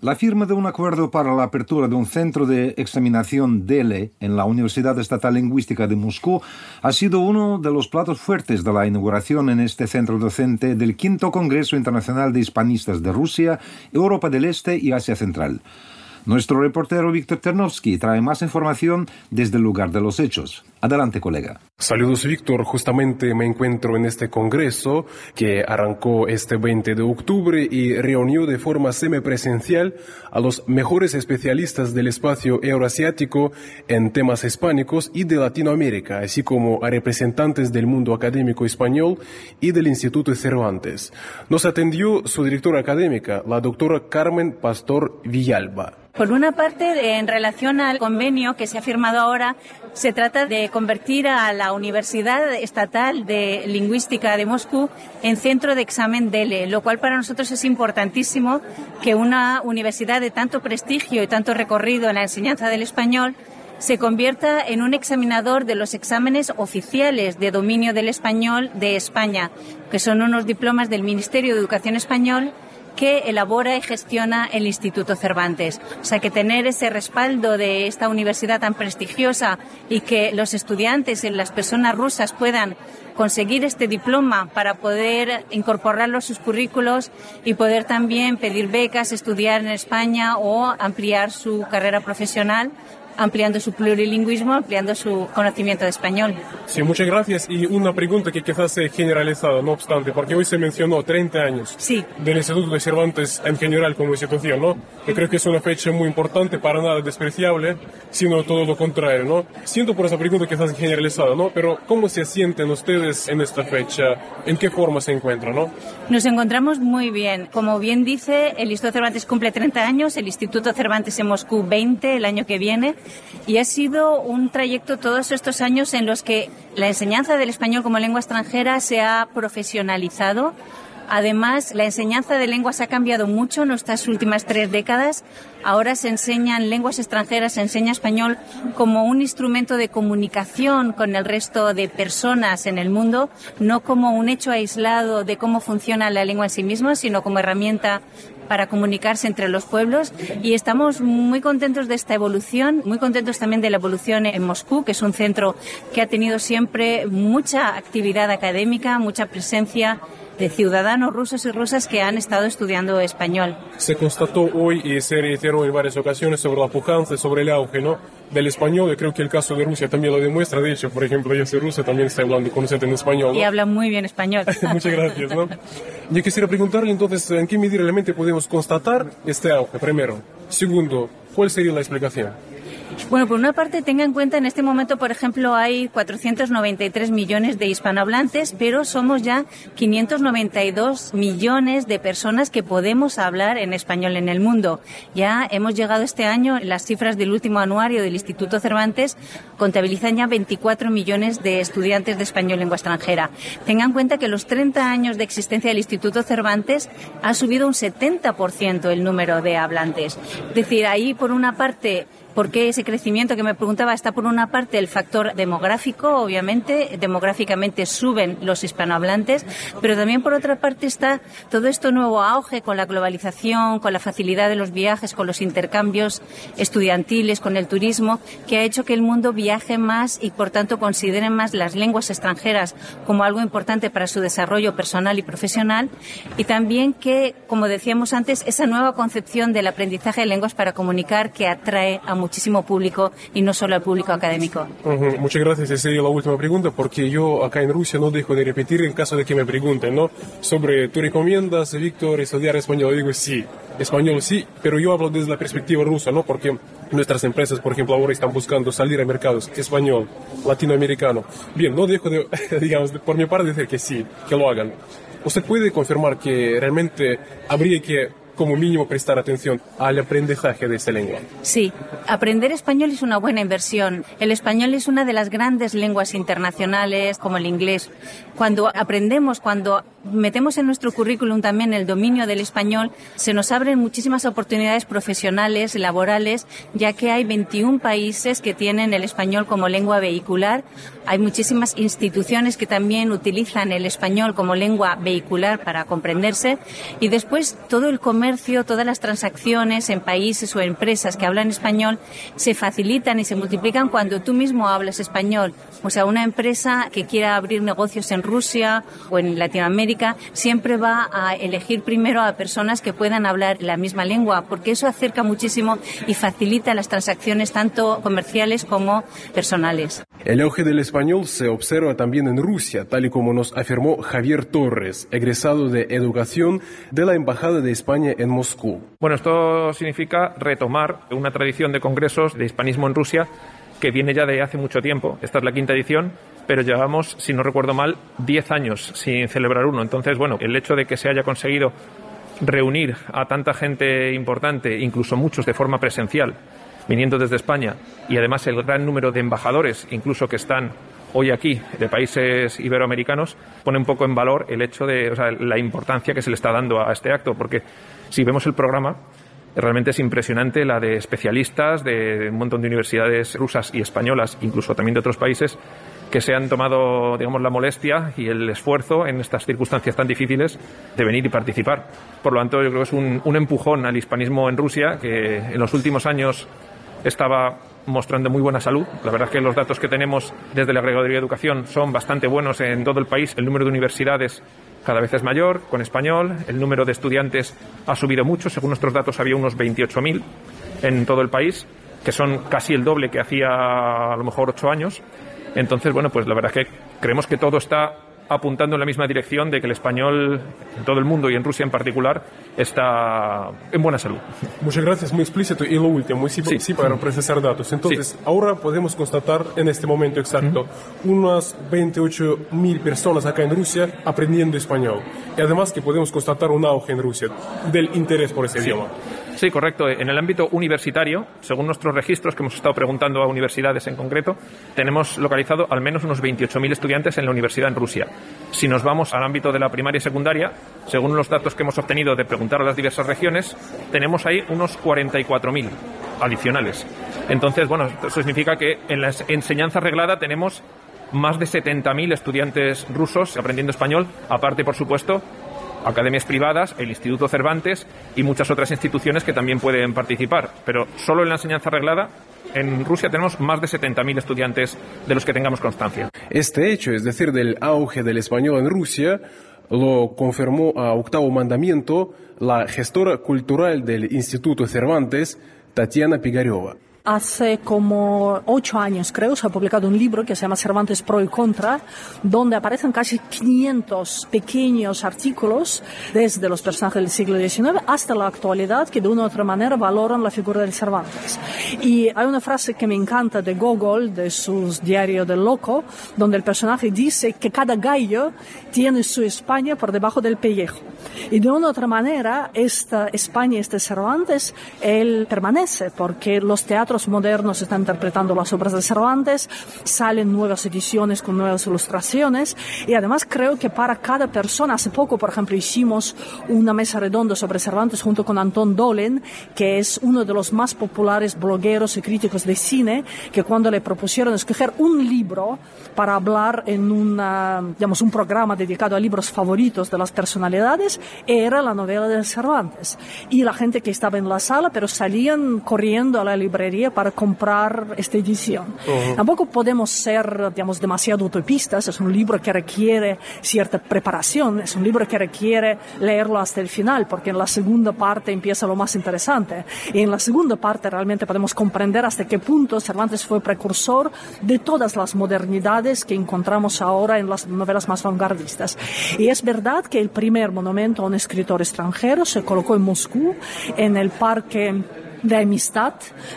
La firma de un acuerdo para la apertura de un centro de examinación DELE en la Universidad Estatal Lingüística de Moscú ha sido uno de los platos fuertes de la inauguración en este centro docente del quinto Congreso Internacional de Hispanistas de Rusia, Europa del Este y Asia Central. Nuestro reportero Víctor Ternovsky trae más información desde el lugar de los hechos. Adelante, colega. Saludos, Víctor. Justamente me encuentro en este congreso que arrancó este 20 de octubre y reunió de forma semipresencial a los mejores especialistas del espacio euroasiático en temas hispánicos y de Latinoamérica, así como a representantes del mundo académico español y del Instituto Cervantes. Nos atendió su directora académica, la doctora Carmen Pastor Villalba. Por una parte, en relación al convenio que se ha firmado ahora, se trata de convertir a la Universidad Estatal de Lingüística de Moscú en centro de examen DELE, lo cual para nosotros es importantísimo que una universidad de tanto prestigio y tanto recorrido en la enseñanza del español se convierta en un examinador de los exámenes oficiales de dominio del español de España, que son unos diplomas del Ministerio de Educación Español que elabora y gestiona el Instituto Cervantes. O sea que tener ese respaldo de esta universidad tan prestigiosa y que los estudiantes y las personas rusas puedan conseguir este diploma para poder incorporarlo a sus currículos y poder también pedir becas, estudiar en España o ampliar su carrera profesional ampliando su plurilingüismo, ampliando su conocimiento de español. Sí, muchas gracias. Y una pregunta que quizás sea generalizada, no obstante, porque hoy se mencionó 30 años sí. del Instituto de Cervantes en general como institución, ¿no? Yo creo que es una fecha muy importante, para nada despreciable, sino todo lo contrario, ¿no? Siento por esa pregunta quizás generalizada, ¿no? Pero ¿cómo se sienten ustedes en esta fecha? ¿En qué forma se encuentran, no? Nos encontramos muy bien. Como bien dice, el Instituto Cervantes cumple 30 años, el Instituto Cervantes en Moscú 20 el año que viene y ha sido un trayecto todos estos años en los que la enseñanza del español como lengua extranjera se ha profesionalizado. Además, la enseñanza de lenguas ha cambiado mucho en estas últimas tres décadas. Ahora se enseñan lenguas extranjeras, se enseña español como un instrumento de comunicación con el resto de personas en el mundo, no como un hecho aislado de cómo funciona la lengua en sí misma, sino como herramienta para comunicarse entre los pueblos y estamos muy contentos de esta evolución, muy contentos también de la evolución en Moscú, que es un centro que ha tenido siempre mucha actividad académica, mucha presencia de ciudadanos rusos y rusas que han estado estudiando español. Se constató hoy y se reiteró en varias ocasiones sobre la pujanza, sobre el auge ¿no? del español. y creo que el caso de Rusia también lo demuestra. De hecho, por ejemplo, yo soy rusa, también está hablando con usted en español. Y habla muy bien español. Muchas gracias. ¿no? Yo quisiera preguntarle entonces, ¿en qué medida realmente podemos constatar este auge? Primero. Segundo, ¿cuál sería la explicación? Bueno, por una parte, tenga en cuenta, en este momento, por ejemplo, hay 493 millones de hispanohablantes, pero somos ya 592 millones de personas que podemos hablar en español en el mundo. Ya hemos llegado este año, las cifras del último anuario del Instituto Cervantes contabilizan ya 24 millones de estudiantes de español lengua extranjera. Tenga en cuenta que los 30 años de existencia del Instituto Cervantes ha subido un 70% el número de hablantes. Es decir, ahí, por una parte, ¿Por qué ese crecimiento que me preguntaba está por una parte el factor demográfico, obviamente, demográficamente suben los hispanohablantes, pero también por otra parte está todo esto nuevo auge con la globalización, con la facilidad de los viajes, con los intercambios estudiantiles, con el turismo, que ha hecho que el mundo viaje más y por tanto considere más las lenguas extranjeras como algo importante para su desarrollo personal y profesional. Y también que, como decíamos antes, esa nueva concepción del aprendizaje de lenguas para comunicar que atrae a muchísimo público y no solo al público académico. Muchas gracias. Esa sería la última pregunta porque yo acá en Rusia no dejo de repetir en caso de que me pregunten, ¿no? Sobre, ¿tú recomiendas, Víctor, estudiar español? Yo digo sí, español sí, pero yo hablo desde la perspectiva rusa, ¿no? Porque nuestras empresas, por ejemplo, ahora están buscando salir a mercados español, latinoamericano. Bien, no dejo de, digamos, por mi parte decir que sí, que lo hagan. ¿Usted puede confirmar que realmente habría que como mínimo prestar atención al aprendizaje de esta lengua. Sí, aprender español es una buena inversión. El español es una de las grandes lenguas internacionales como el inglés. Cuando aprendemos, cuando metemos en nuestro currículum también el dominio del español, se nos abren muchísimas oportunidades profesionales, laborales, ya que hay 21 países que tienen el español como lengua vehicular. Hay muchísimas instituciones que también utilizan el español como lengua vehicular para comprenderse. Y después todo el comercio, todas las transacciones en países o empresas que hablan español se facilitan y se multiplican cuando tú mismo hablas español. O sea, una empresa que quiera abrir negocios en Rusia o en Latinoamérica siempre va a elegir primero a personas que puedan hablar la misma lengua, porque eso acerca muchísimo y facilita las transacciones tanto comerciales como personales. El auge del español se observa también en Rusia, tal y como nos afirmó Javier Torres, egresado de Educación de la Embajada de España en Moscú. Bueno, esto significa retomar una tradición de congresos de hispanismo en Rusia que viene ya de hace mucho tiempo. Esta es la quinta edición, pero llevamos, si no recuerdo mal, 10 años sin celebrar uno. Entonces, bueno, el hecho de que se haya conseguido reunir a tanta gente importante, incluso muchos de forma presencial, viniendo desde España, y además el gran número de embajadores, incluso que están hoy aquí, de países iberoamericanos, pone un poco en valor el hecho de la importancia que se le está dando a este acto, porque si vemos el programa, Realmente es impresionante la de especialistas de un montón de universidades rusas y españolas, incluso también de otros países, que se han tomado, digamos, la molestia y el esfuerzo en estas circunstancias tan difíciles de venir y participar. Por lo tanto, yo creo que es un, empujón al hispanismo en Rusia, que en los últimos años estaba mostrando muy buena salud. La verdad es que los datos que tenemos desde la Agregaduría de Educación son bastante buenos en todo el país. El número de universidades cada vez es mayor con español, el número de estudiantes ha subido mucho, según nuestros datos había unos 28.000 en todo el país, que son casi el doble que hacía a lo mejor ocho años. Entonces, bueno, pues la verdad es que creemos que todo está apuntando en la misma dirección de que el español en todo el mundo y en Rusia en particular está en buena salud. Muchas gracias, muy explícito. Y lo último, sí, sí para procesar datos. Entonces, ahora podemos constatar en este momento exacto unas 28 mil personas acá en Rusia aprendiendo español. Y además que podemos constatar un auge en Rusia del interés por ese idioma. Sí, correcto. En el ámbito universitario, según nuestros registros que hemos estado preguntando a universidades en concreto, tenemos localizado al menos unos 28.000 estudiantes en la universidad en Rusia. Si nos vamos al ámbito de la primaria y secundaria, según los datos que hemos obtenido de preguntar a las diversas regiones, tenemos ahí unos 44.000 adicionales. Entonces, bueno, eso significa que en la enseñanza reglada tenemos más de 70.000 estudiantes rusos aprendiendo español, aparte, por supuesto, academias privadas, el Instituto Cervantes y muchas otras instituciones que también pueden participar. Pero solo en la enseñanza reglada en Rusia tenemos más de 70.000 estudiantes de los que tengamos constancia. Este hecho, es decir, del auge del español en Rusia, lo confirmó a octavo mandamiento la gestora cultural del Instituto Cervantes, Tatiana Pigareva. Hace como ocho años, creo, se ha publicado un libro que se llama Cervantes Pro y Contra, donde aparecen casi 500 pequeños artículos desde los personajes del siglo XIX hasta la actualidad que de una u otra manera valoran la figura del Cervantes. Y hay una frase que me encanta de Gogol, de su diario del loco, donde el personaje dice que cada gallo tiene su España por debajo del pellejo. Y de una u otra manera, esta España, este Cervantes, él permanece porque los teatros modernos están interpretando las obras de Cervantes, salen nuevas ediciones con nuevas ilustraciones y además creo que para cada persona, hace poco por ejemplo hicimos una mesa redonda sobre Cervantes junto con Anton Dolen, que es uno de los más populares blogueros y críticos de cine, que cuando le propusieron escoger un libro para hablar en una, digamos, un programa dedicado a libros favoritos de las personalidades, era la novela de Cervantes. Y la gente que estaba en la sala, pero salían corriendo a la librería para comprar esta edición. Tampoco podemos ser, digamos, demasiado utopistas. Es un libro que requiere cierta preparación, es un libro que requiere leerlo hasta el final, porque en la segunda parte empieza lo más interesante. Y en la segunda parte realmente podemos comprender hasta qué punto Cervantes fue precursor de todas las modernidades que encontramos ahora en las novelas más vanguardistas. Y es verdad que el primer monumento a un escritor extranjero se colocó en Moscú, en el parque de amistad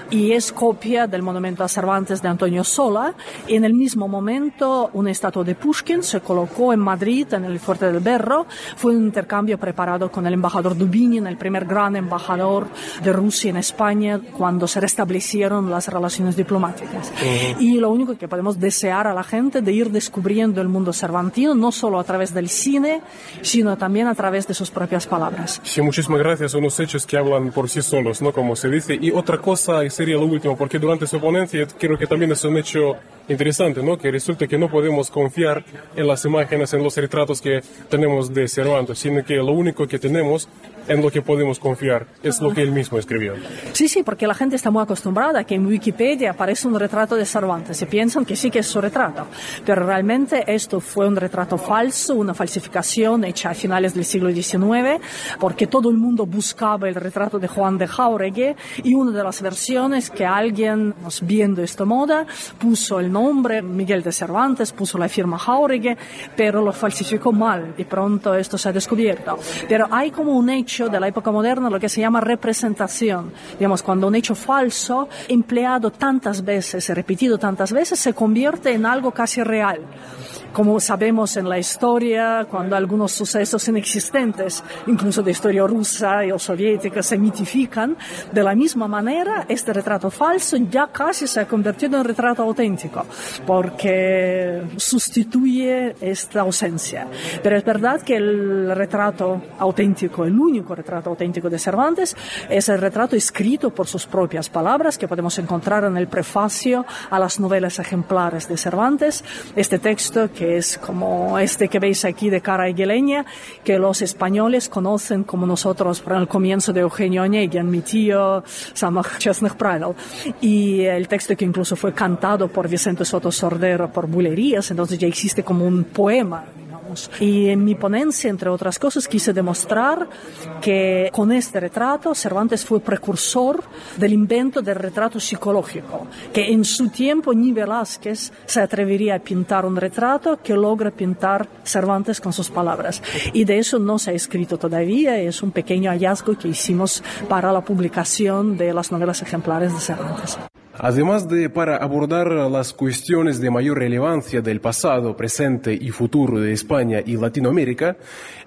y es copia del monumento a Cervantes de Antonio Sola. Y en el mismo momento, una estatua de Pushkin se colocó en Madrid, en el Fuerte del Berro. Fue un intercambio preparado con el embajador Dubinin, el primer gran embajador de Rusia en España, cuando se restablecieron las relaciones diplomáticas. Y lo único que podemos desear a la gente de ir descubriendo el mundo cervantino, no solo a través del cine, sino también a través de sus propias palabras. Sí, muchísimas gracias. Son unos hechos que hablan por sí solos, ¿no? Como se dice. Y otra cosa, y sería lo último, porque durante su ponencia creo que también es un hecho interesante, ¿no? Que resulta que no podemos confiar en las imágenes, en los retratos que tenemos de Cervantes, sino que lo único que tenemos en lo que podemos confiar es lo que él mismo escribió. Sí, sí, porque la gente está muy acostumbrada a que en Wikipedia aparece un retrato de Cervantes y piensan que sí que es su retrato, pero realmente esto fue un retrato falso, una falsificación hecha a finales del siglo XIX, porque todo el mundo buscaba el retrato de Juan de Jauregui y una de las versiones que alguien, viendo esta moda, puso el nombre Miguel de Cervantes, puso la firma Jauregui, pero lo falsificó mal y pronto esto se ha descubierto. Pero hay como un hecho de la época moderna, lo que se llama representación. Digamos, cuando un hecho falso, empleado tantas veces, repetido tantas veces, se convierte en algo casi real como sabemos en la historia, cuando algunos sucesos inexistentes, incluso de historia rusa o soviética, se mitifican, de la misma manera, este retrato falso ya casi se ha convertido en retrato auténtico, porque sustituye esta ausencia. Pero es verdad que el retrato auténtico, el único retrato auténtico de Cervantes, es el retrato escrito por sus propias palabras, que podemos encontrar en el prefacio a las novelas ejemplares de Cervantes, este texto que es como este que veis aquí de cara aguileña, que los españoles conocen como nosotros por el comienzo de Eugenio Onegin, mi tío Samach Chesnych Pravil. Y el texto que incluso fue cantado por Vicente Soto Sordero por Bulerías, entonces ya existe como un poema y en mi ponencia, entre otras cosas, quise demostrar que con este retrato Cervantes fue precursor del invento del retrato psicológico, que en su tiempo ni Velázquez se atrevería a pintar un retrato que logra pintar Cervantes con sus palabras. Y de eso no se ha escrito todavía, es un pequeño hallazgo que hicimos para la publicación de las novelas ejemplares de Cervantes. Además de para abordar las cuestiones de mayor relevancia del pasado, presente y futuro de España y Latinoamérica,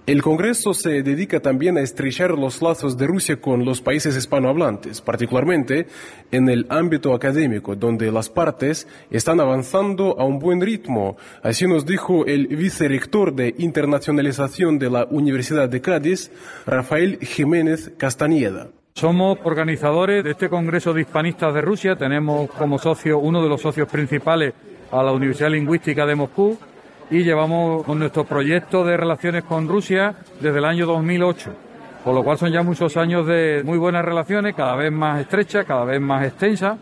el Congreso se dedica también a estrechar los lazos de Rusia con los países hispanohablantes, particularmente en el ámbito académico, donde las partes están avanzando a un buen ritmo. Así nos dijo el vicerrector de internacionalización de la Universidad de Cádiz, Rafael Jiménez Castañeda. Somos organizadores de este Congreso de Hispanistas de Rusia. Tenemos como socio uno de los socios principales a la Universidad Lingüística de Moscú y llevamos con nuestro proyecto de relaciones con Rusia desde el año 2008. Por lo cual son ya muchos años de muy buenas relaciones, cada vez más estrechas, cada vez más extensas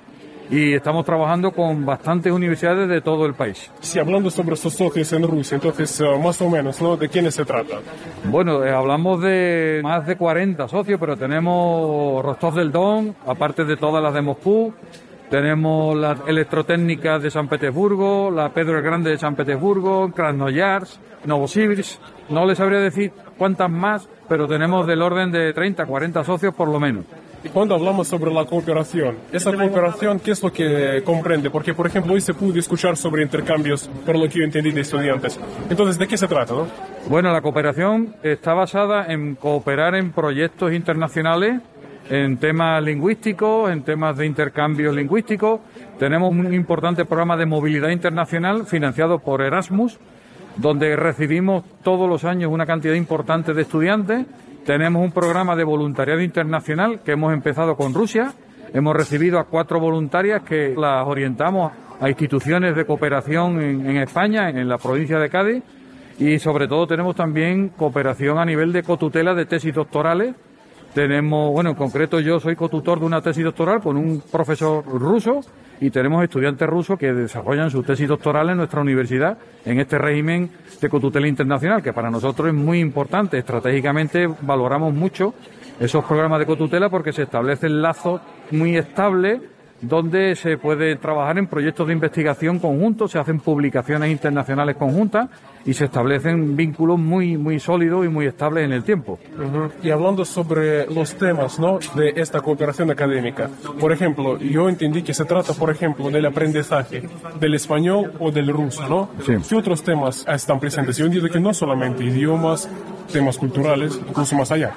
y estamos trabajando con bastantes universidades de todo el país. Sí, hablando sobre estos socios en Rusia, entonces, eh, más o menos, ¿no? ¿De quiénes se trata? Bueno, eh, hablamos de más de 40 socios, pero tenemos Rostov del Don, aparte de todas las de Moscú, tenemos la electrotécnica de San Petersburgo, la Pedro el Grande de San Petersburgo, Krasnoyarsk, Novosibirsk. No les sabría decir cuántas más, pero tenemos del orden de 30, 40 socios por lo menos. Cuando hablamos sobre la cooperación, esa cooperación, ¿qué es lo que comprende? Porque, por ejemplo, hoy se pudo escuchar sobre intercambios, por lo que yo entendí de estudiantes. Entonces, ¿de qué se trata? No? Bueno, la cooperación está basada en cooperar en proyectos internacionales, en temas lingüísticos, en temas de intercambios lingüísticos. Tenemos un importante programa de movilidad internacional financiado por Erasmus, donde recibimos todos los años una cantidad importante de estudiantes tenemos un programa de voluntariado internacional que hemos empezado con Rusia. Hemos recibido a cuatro voluntarias que las orientamos a instituciones de cooperación en, España, en la provincia de Cádiz. Y sobre todo tenemos también cooperación a nivel de cotutela de tesis doctorales. Tenemos, bueno, en concreto yo soy cotutor de una tesis doctoral con un profesor ruso y tenemos estudiantes rusos que desarrollan su tesis doctoral en nuestra universidad en este régimen de cotutela internacional, que para nosotros es muy importante. Estratégicamente valoramos mucho esos programas de cotutela porque se establecen lazos muy estables donde se puede trabajar en proyectos de investigación conjuntos, se hacen publicaciones internacionales conjuntas y se establecen vínculos muy, muy sólidos y muy estables en el tiempo. Y hablando sobre los temas ¿no? de esta cooperación académica, por ejemplo, yo entendí que se trata, por ejemplo, del aprendizaje del español o del ruso, ¿no? Sí. ¿Qué otros temas están presentes? Yo entiendo que no solamente idiomas, temas culturales, incluso más allá.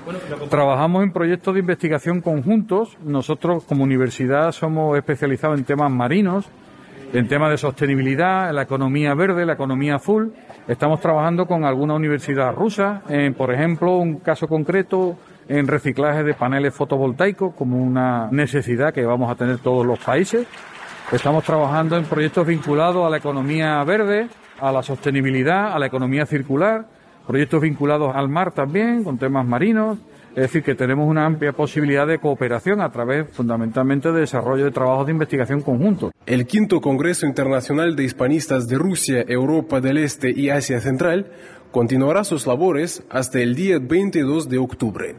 Trabajamos en proyectos de investigación conjuntos. Nosotros como universidad somos especializados en temas marinos, en temas de sostenibilidad, en la economía verde, la economía azul. Estamos trabajando con alguna universidad rusa, en, por ejemplo, un caso concreto en reciclaje de paneles fotovoltaicos como una necesidad que vamos a tener todos los países. Estamos trabajando en proyectos vinculados a la economía verde, a la sostenibilidad, a la economía circular, proyectos vinculados al mar también, con temas marinos. Es decir, que tenemos una amplia posibilidad de cooperación a través fundamentalmente de desarrollo de trabajos de investigación conjuntos. El quinto Congreso Internacional de Hispanistas de Rusia, Europa del Este y Asia Central continuará sus labores hasta el día 22 de octubre.